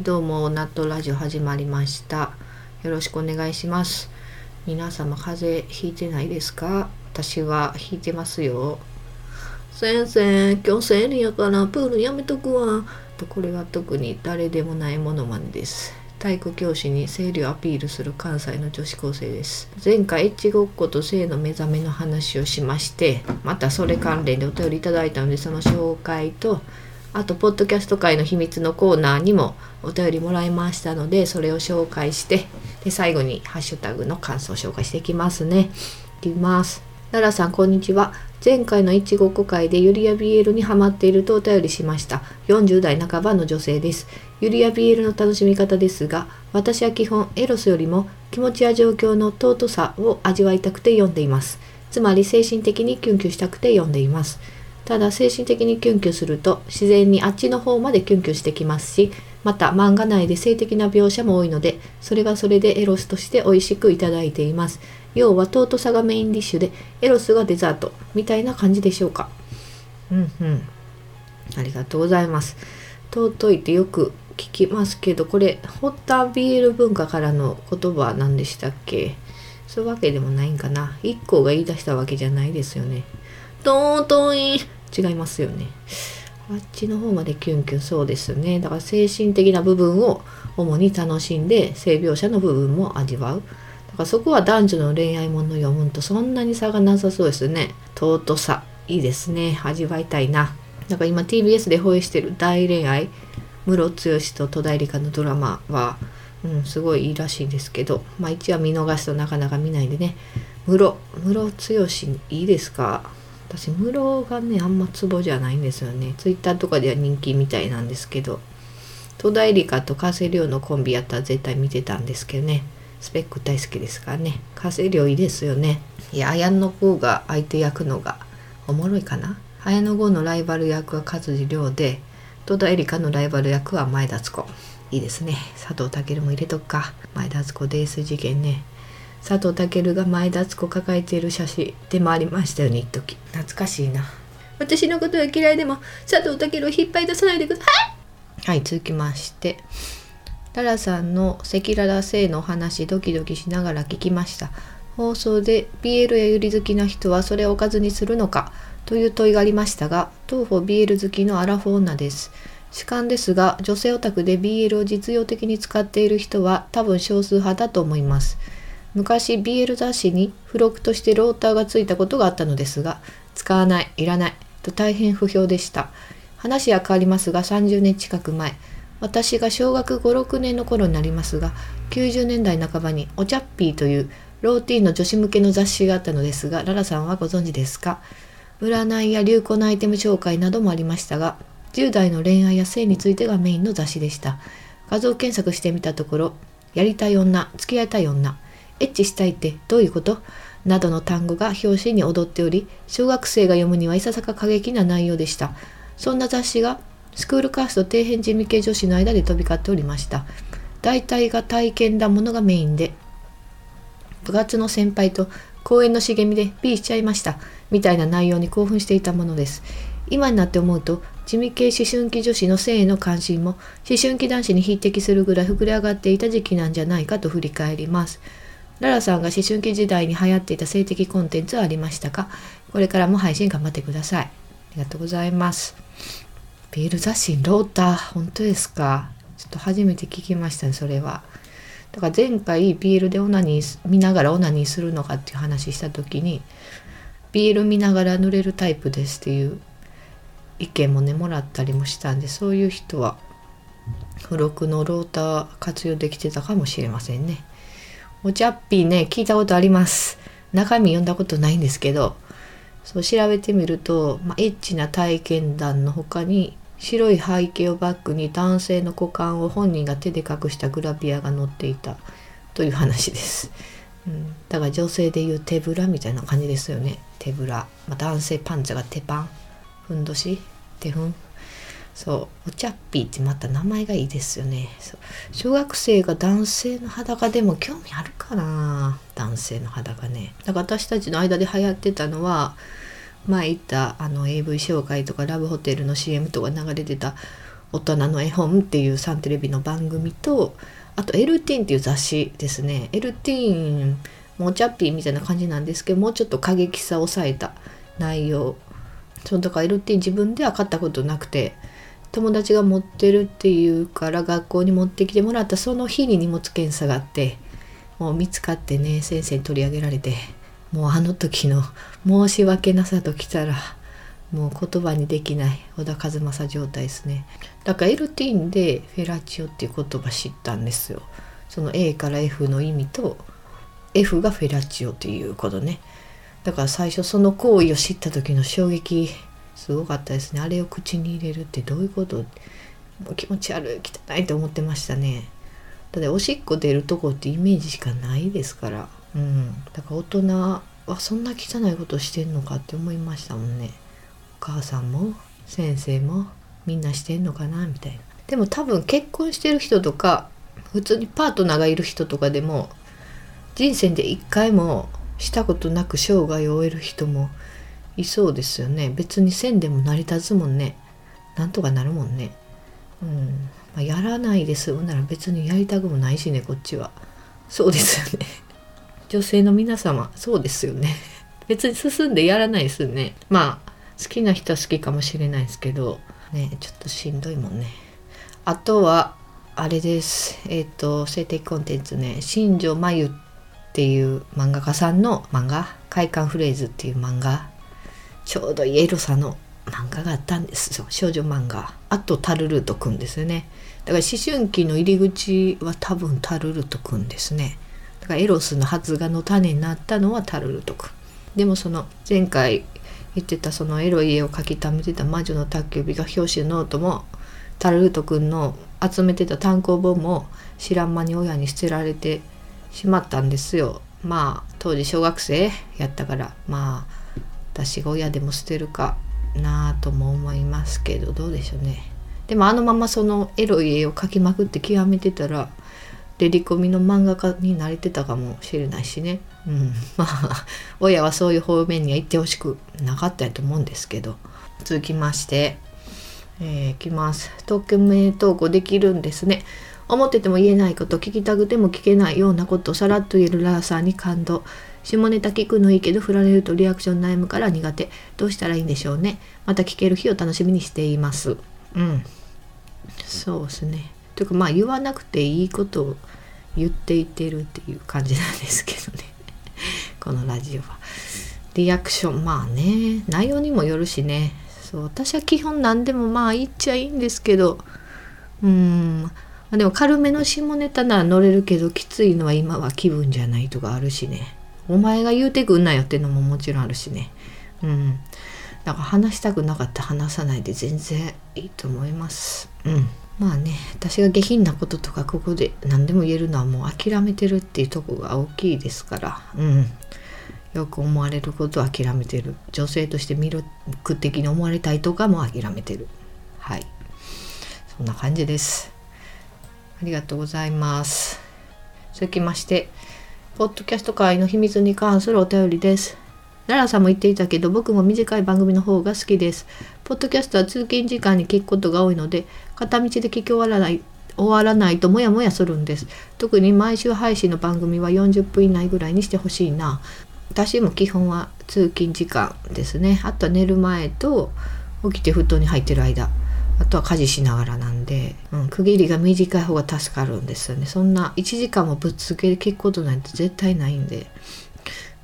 はいどうもナットラジオ始まりました。よろしくお願いします。皆様風邪ひいてないですか？私はひいてますよ。先生今日生理やからプールやめとくわ。とこれは特に誰でもないものまねです。体育教師に生理をアピールする関西の女子高生です。前回エッチごっこと性の目覚めの話をしましてまたそれ関連でお便りいただいたのでその紹介とあと、ポッドキャスト界の秘密のコーナーにもお便りもらいましたので、それを紹介して、で、最後にハッシュタグの感想を紹介していきますね。いきます。ララさん、こんにちは。前回のいちごっこ会でユリア・ビエールにハマっているとお便りしました。40代半ばの女性です。ユリア・ビエールの楽しみ方ですが、私は基本エロスよりも気持ちや状況の尊さを味わいたくて読んでいます。つまり精神的にキュンキュンしたくて読んでいます。ただ精神的にキュンキュンすると自然にあっちの方までキュンキュンしてきますしまた漫画内で性的な描写も多いのでそれはそれでエロスとして美味しくいただいています。要は尊さがメインディッシュでエロスがデザートみたいな感じでしょうか。うんうん。ありがとうございます。尊いってよく聞きますけどこれホッタービール文化からの言葉なんでしたっけ？そういうわけでもないんかな。一個が言い出したわけじゃないですよね。尊い。違いますよね。あっちの方までキュンキュンそうですね。だから精神的な部分を主に楽しんで性描写の部分も味わう。だからそこは男女の恋愛もの読むとそんなに差がなさそうですね。尊さ。いいですね。味わいたいな。だから今 TBS で放映してる大恋愛、ムロツヨシと戸田恵梨香のドラマは、うん、すごいいいらしいですけど、まあ一話見逃すとなかなか見ないんでね。ムロ、ムロツヨシいいですか？私ムロがねあんまツボじゃないんですよね。ツイッターとかでは人気みたいなんですけど。戸田恵梨香と加瀬亮のコンビやったら絶対見てたんですけどね。スペック大好きですからね。加瀬亮いいですよね。いや綾野剛が相手役のがおもろいかな。綾野剛のライバル役は勝地涼で戸田恵梨香のライバル役は前田敦子。いいですね。佐藤健も入れとくか。前田敦子デース事件ね。佐藤健が前田敦子抱えている写真でもありましたよね一時。懐かしいな。私のことが嫌いでも佐藤健を引っ張り出さないでください。はい続きまして。ララさんの赤裸々性の話ドキドキしながら聞きました。放送で BL やユリ好きな人はそれをおかずにするのかという問いがありましたが当方 BL 好きのアラフォー女です。主観ですが女性オタクで BL を実用的に使っている人は多分少数派だと思います昔 BL 雑誌に付録としてローターがついたことがあったのですが使わないいらないと大変不評でした。話は変わりますが30年近く前私が小学56年の頃になりますが90年代半ばにおちゃっぴーというローティーンの女子向けの雑誌があったのですがララさんはご存知ですか？占いや流行のアイテム紹介などもありましたが10代の恋愛や性についてがメインの雑誌でした。画像検索してみたところやりたい女付き合いたい女エッチしたいってどういうこと？などの単語が表紙に踊っており、小学生が読むにはいささか過激な内容でした。そんな雑誌がスクールカースト底辺地味系女子の間で飛び交っておりました。大体が体験だものがメインで、部活の先輩と公園の茂みでピーしちゃいました。みたいな内容に興奮していたものです。今になって思うと、地味系思春期女子の性への関心も、思春期男子に匹敵するぐらい膨れ上がっていた時期なんじゃないかと振り返ります。ララさんが思春期時代に流行っていた性的コンテンツはありましたか？これからも配信頑張ってください。ありがとうございます。ビール雑誌ローター、本当ですか？ちょっと初めて聞きましたね、それは。だから前回ビールでオナニー見ながらオナニーするのかっていう話した時にビール見ながら濡れるタイプですっていう意見もねもらったりもしたんでそういう人は付録のローター活用できてたかもしれませんね。お茶っぴーね、聞いたことあります。中身読んだことないんですけど、そう調べてみると、まあ、エッチな体験談の他に、白い背景をバックに男性の股間を本人が手で隠したグラビアが載っていたという話です。うん、だから女性でいう手ぶらみたいな感じですよね。手ぶら。まあ、男性パンツが手パン。ふんどし手ふんそうお茶っぴーってまた名前がいいですよね。そう小学生が男性の裸でも興味あるかな。男性の裸ね。だから私たちの間で流行ってたのは前言ったあの AV 紹介とかラブホテルの CM とか流れてた大人の絵本っていうサンテレビの番組とあと「エルティーン」っていう雑誌ですね。エルティーンもうチャッピーみたいな感じなんですけどもうちょっと過激さを抑えた内容。そのだから LT 自分では買ったことなくて友達が持ってるっていうから学校に持ってきてもらったその日に荷物検査があってもう見つかってね先生に取り上げられてもうあの時の申し訳なさときたらもう言葉にできない小田和正状態ですね。だから LT でフェラチオっていう言葉知ったんですよ。その A から F の意味と F がフェラチオっていうことね。だから最初その行為を知った時の衝撃すごかったですね。あれを口に入れるってどういうこと？もう気持ち悪い汚いと思ってましたね。ただおしっこ出るとこってイメージしかないですから。うん。だから大人はそんな汚いことしてんのかって思いましたもんね。お母さんも先生もみんなしてんのかなみたいな。でも多分結婚してる人とか普通にパートナーがいる人とかでも人生で一回もしたことなく生涯を終える人もいそうですよね。別にせんでも成り立つもんね。なんとかなるもんね。うん。まあ、やらないで済むなら別にやりたくもないしねこっちは。そうですよね。女性の皆様そうですよね。別に進んでやらないですよね。まあ好きな人は好きかもしれないですけどねちょっとしんどいもんね。あとはあれです。えっ、ー、と性的コンテンツね。新庄真由っていう漫画家さんの漫画「快感フレーズ」っていう漫画。ちょうどいいエロさの漫画があったんです。よ少女漫画。あとタルルートくんですよね。だから思春期の入り口は多分タルルトくんですね。だからエロスの発芽の種になったのはタルルトくん。でもその前回言ってたそのエロい絵を描き溜めてた魔女の宅急便が表紙のノートもタルルトくんの集めてた単行本も知らん間に親に捨てられてしまったんですよ。まあ当時小学生やったから。まあ私が親でも捨てるかなあとも思いますけどどうでしょうね。でもあのままそのエロい絵を描きまくって極めてたらレリコミの漫画家になれてたかもしれないしね。うん、まあ親はそういう方面には行ってほしくなかったやと思うんですけど。続きまして、えー、きます。匿名投稿できるんですね。思ってても言えないこと聞きたくても聞けないようなことをさらっと言えるラーさんに感動。下ネタ聞くのいいけど振られるとリアクション悩むから苦手。どうしたらいいんでしょうね。また聞ける日を楽しみにしています。うん。そうですね。というかまあ言わなくていいことを言っていってるっていう感じなんですけどね。このラジオは。リアクションまあね。内容にもよるしね。そう私は基本何でもまあ言っちゃいいんですけど。うん、でも軽めの下ネタなら乗れるけどきついのは今は気分じゃないとかあるしね。お前が言うてくんなよっていうのももちろんあるしね。うん。だから話したくなかったら話さないで全然いいと思います。うん。まあね私が下品なこととかここで何でも言えるのはもう諦めてるっていうとこが大きいですから。うん。よく思われることを諦めてる。女性として魅力的に思われたいとかも諦めてる。はい。そんな感じです。ありがとうございます。続きまして、ポッドキャスト界の秘密に関するお便りです。奈良さんも言っていたけど、僕も短い番組の方が好きです。ポッドキャストは通勤時間に聞くことが多いので、片道で聞き終わらない終わらないとモヤモヤするんです。特に毎週配信の番組は40分以内ぐらいにしてほしいな。私も基本は通勤時間ですね。あとは寝る前と起きて布団に入ってる間。あとは家事しながらなんで、うん、区切りが短い方が助かるんですよね。そんな1時間もぶっつけで聞くことなんて絶対ないんで。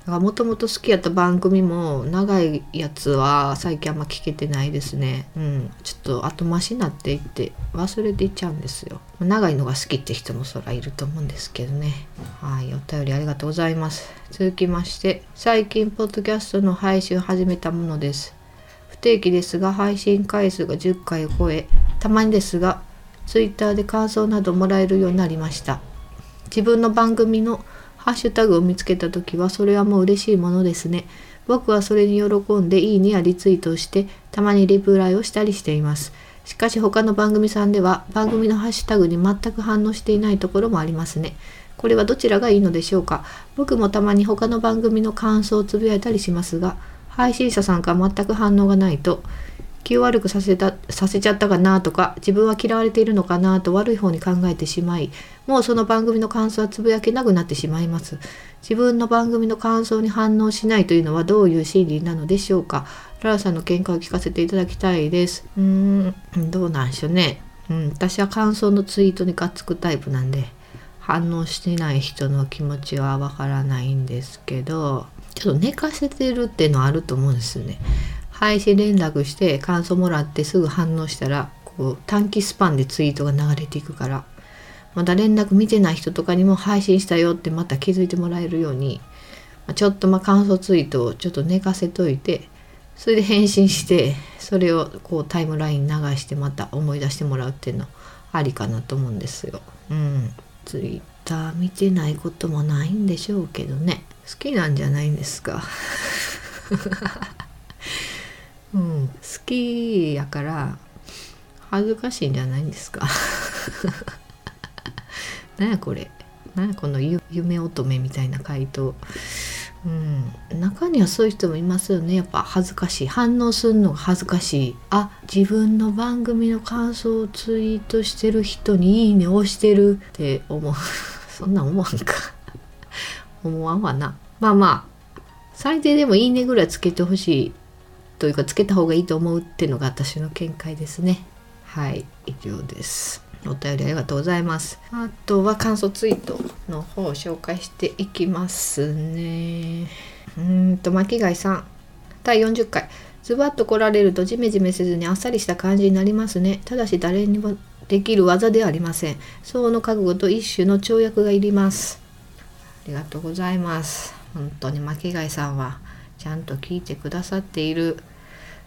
だからもともと好きやった番組も長いやつは最近あんま聞けてないですね。うん。ちょっと後回しになっていって忘れていっちゃうんですよ。長いのが好きって人もそらいると思うんですけどね。はいお便りありがとうございます。続きまして最近ポッドキャストの配信を始めたものです。不定期ですが配信回数が10回を超えたまにですが Twitter で感想などもらえるようになりました。自分の番組のハッシュタグを見つけた時はそれはもう嬉しいものですね。僕はそれに喜んでいいねやリツイートをしてたまにリプライをしたりしています。しかし他の番組さんでは番組のハッシュタグに全く反応していないところもありますね。これはどちらがいいのでしょうか。僕もたまに他の番組の感想をつぶやいたりしますが配信者さんから全く反応がないと気を悪くさせたさせちゃったかなとか自分は嫌われているのかなと悪い方に考えてしまいもうその番組の感想はつぶやけなくなってしまいます。自分の番組の感想に反応しないというのはどういう心理なのでしょうか。ララさんの見解を聞かせていただきたいです。うーんどうなんでしょうね。うん私は感想のツイートにがっつくタイプなんで反応してない人の気持ちはわからないんですけどちょっと寝かせてるっていうのはあると思うんですよね。配信連絡して感想もらってすぐ反応したらこう短期スパンでツイートが流れていくから。まだ連絡見てない人とかにも配信したよってまた気づいてもらえるように。ちょっとまあ感想ツイートをちょっと寝かせといてそれで返信してそれをこうタイムライン流してまた思い出してもらうっていうのありかなと思うんですよ。うん。ツイッター見てないこともないんでしょうけどね。好きなんじゃないんですか？うん好きやから恥ずかしいんじゃないんですか？なんやこれ？なんやこの夢乙女みたいな回答？うん中にはそういう人もいますよね。やっぱ恥ずかしい。反応するのが恥ずかしい。あ自分の番組の感想をツイートしてる人に「いいね」押してるって思う。そんなん思わんか。思わんわな。まあまあ最低でも「いいね」ぐらいつけてほしいというかつけた方がいいと思うっていうのが私の見解ですね。はい以上です。お便りありがとうございます。あとは感想ツイートの方を紹介していきますね。うんと巻貝さん。第40回。ズバッと来られるとジメジメせずにあっさりした感じになりますね。ただし誰にもできる技ではありません。相応の覚悟と一種の跳躍がいります。りがとうございます。本当に巻貝さんはちゃんと聞いてくださっている。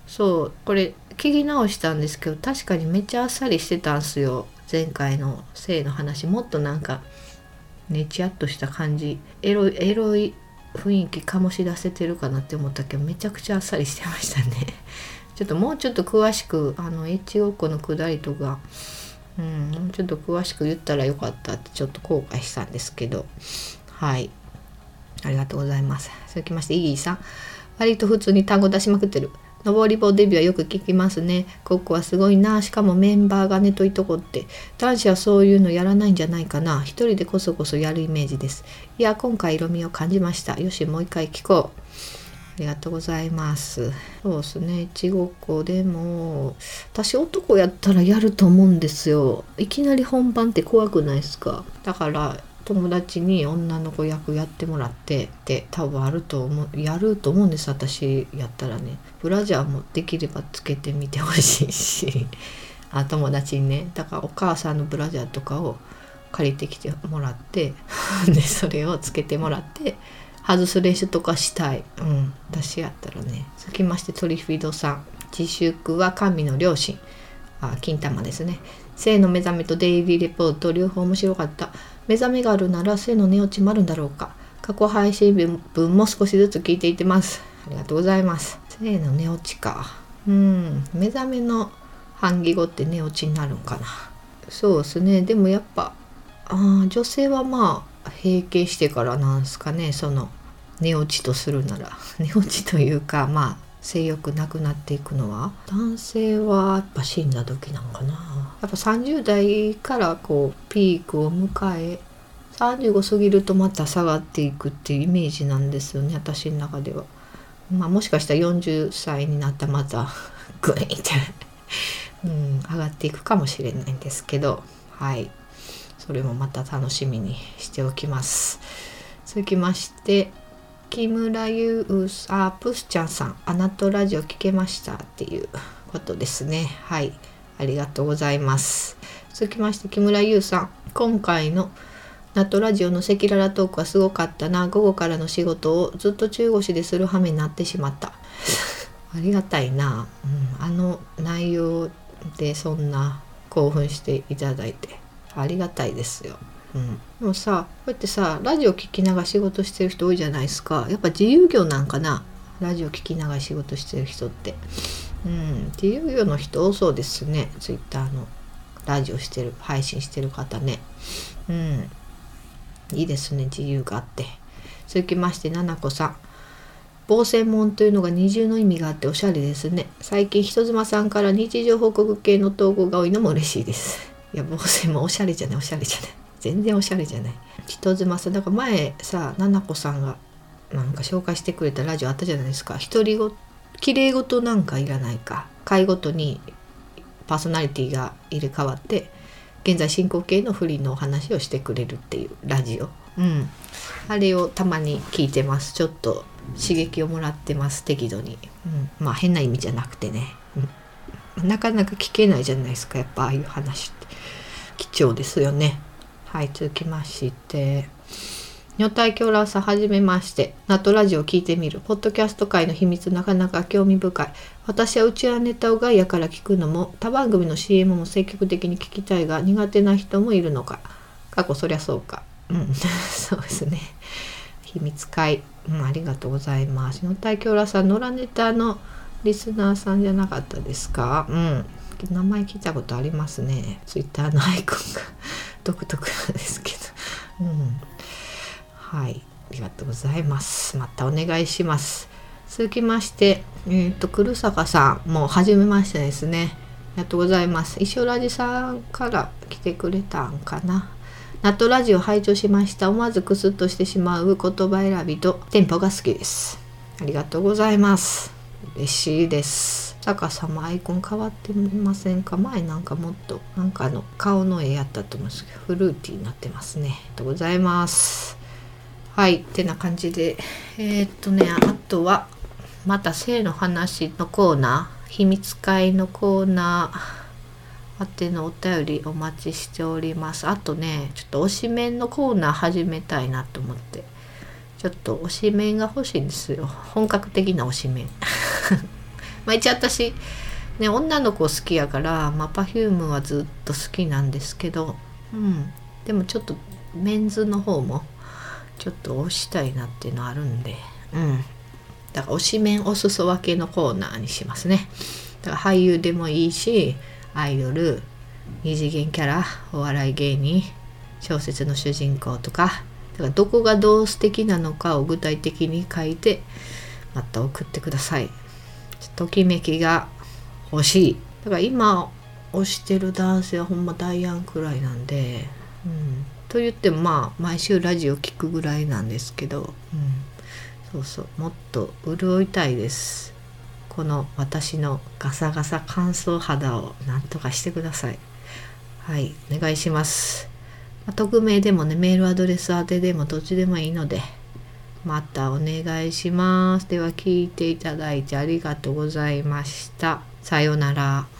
そうこれ聞き直したんですけど確かにめっちゃあっさりしてたんすよ。前回の性の話もっとなんかねちゃっとした感じ。エロいエロい雰囲気醸し出せてるかなって思ったけどめちゃくちゃあっさりしてましたね。ちょっともうちょっと詳しくあのエッチごっこのくだりとかうんもうちょっと詳しく言ったらよかったってちょっと後悔したんですけど。はいありがとうございます続きましてイギーさん割と普通に単語出しまくってる上り棒デビューはよく聞きますね。コッコはすごいな。しかもメンバーがねといとこって。男子はそういうのやらないんじゃないかな。一人でこそこそやるイメージです。いや、今回色味を感じました。よし、もう一回聞こう。ありがとうございます。そうですね。いちごっこでも、私男やったらやると思うんですよ。いきなり本番って怖くないですか？だから、友達に女の子役やってもらってって多分あると思うやると思うんです私やったらね。ブラジャーもできればつけてみてほしいし。あ友達にね。だからお母さんのブラジャーとかを借りてきてもらって でそれをつけてもらって外す練習とかしたい。うん。私やったらね。続きましてトリフィードさん。自粛は神の両親あ金玉ですね。性の目覚めとデイリーレポート両方面白かった。目覚めがあるなら性の寝落ちもあるんだろうか。過去配信分も少しずつ聞いていってます。ありがとうございます。性の寝落ちか。うん。目覚めの反義語って寝落ちになるんかな。そうですね。でもやっぱあ女性はまあ閉経してからなんすかね。その寝落ちとするなら。寝落ちというかまあ性欲なくなっていくのは？男性はやっぱ死んだ時なんかなやっぱ30代からこうピークを迎え35過ぎるとまた下がっていくっていうイメージなんですよね私の中では。まあもしかしたら40歳になったらまた グインってうん、上がっていくかもしれないんですけどはいそれもまた楽しみにしておきます。続きまして木村優あプスちゃんさん「あなたラジオ聞けました」っていうことですね。はい。ありがとうございます。続きまして木村優さん。今回のナットラジオの赤裸々トークはすごかったな。午後からの仕事をずっと中腰でする羽目になってしまった。ありがたいな、うん、あの内容でそんな興奮していただいてありがたいですよ。うん、でもさこうやってさラジオ聞きながら仕事してる人多いじゃないですか。やっぱ自由業なんかな。ラジオ聞きながら仕事してる人って。うん。自由業の人多そうですね。ツイッターの。ラジオしてる配信してる方ね。うん。いいですね自由があって。続きましてななこさん。防専門というのが二重の意味があっておしゃれですね。最近人妻さんから日常報告系の投稿が多いのも嬉しいです。いや防専門おしゃれじゃないおしゃれじゃない。全然おしゃれじゃない。人妻さんだから前さななこさんがなんか紹介してくれたラジオあったじゃないですか。独りご綺麗事なんかいらないか。回ごとにパーソナリティが入れ替わって現在進行形の不倫のお話をしてくれるっていうラジオ、うん、あれをたまに聞いてます。ちょっと刺激をもらってます適度に、うん、まあ変な意味じゃなくてね、うん、なかなか聞けないじゃないですかやっぱああいう話って。貴重ですよね。はい続きまして女体狂乱さはじめまして。ナットラジオ聞いてみる。ポッドキャスト界の秘密なかなか興味深い。私はうちはネタをガイアから聞くのも、他番組の CM も積極的に聞きたいが、苦手な人もいるのか。過去そりゃそうか。うん、そうですね。秘密会、うん、ありがとうございます。女体狂乱さん、野良ネタのリスナーさんじゃなかったですか？うん。名前聞いたことありますね。ツイッターのアイコンが 独特なんですけど。うん。はい、ありがとうございます。またお願いします。続きまして、えっ、ー、と、黒坂さん、もう初めましてですね。ありがとうございます。一生ラジさんから来てくれたんかな。ナットラジオ拝聴しました。思わずクスッとしてしまう言葉選びとテンポが好きです。ありがとうございます。嬉しいです。坂様アイコン変わってませんか？前なんかもっとなんかの顔の絵やったと思うんですけどフルーティーになってますね。ありがとうございます。はいってな感じで。えー、っとねあとはまた性の話のコーナー秘密会のコーナーあてのお便りお待ちしております。あとねちょっと推しメンのコーナー始めたいなと思って。ちょっと推しメンが欲しいんですよ。本格的な推しメン。まあ一応私ね女の子好きやからまあ Perfume はずっと好きなんですけどうん。でもちょっとメンズの方もちょっと押したいなっていうのあるんでうん。だから推し面おすそ分けのコーナーにしますね。だから俳優でもいいしアイドル二次元キャラお笑い芸人小説の主人公とかだからどこがどう素敵なのかを具体的に書いてまた送ってください。ときめきが欲しい。だから今推してる男性はほんまダイアンくらいなんでうん。と言ってもまあ毎週ラジオ聞くぐらいなんですけど、うん、そうそう。もっと潤いたいです。この私のガサガサ乾燥肌をなんとかしてください。はい。お願いします、匿名でもねメールアドレス宛てでもどっちでもいいので。またお願いします。では聞いていただいてありがとうございました。さようなら。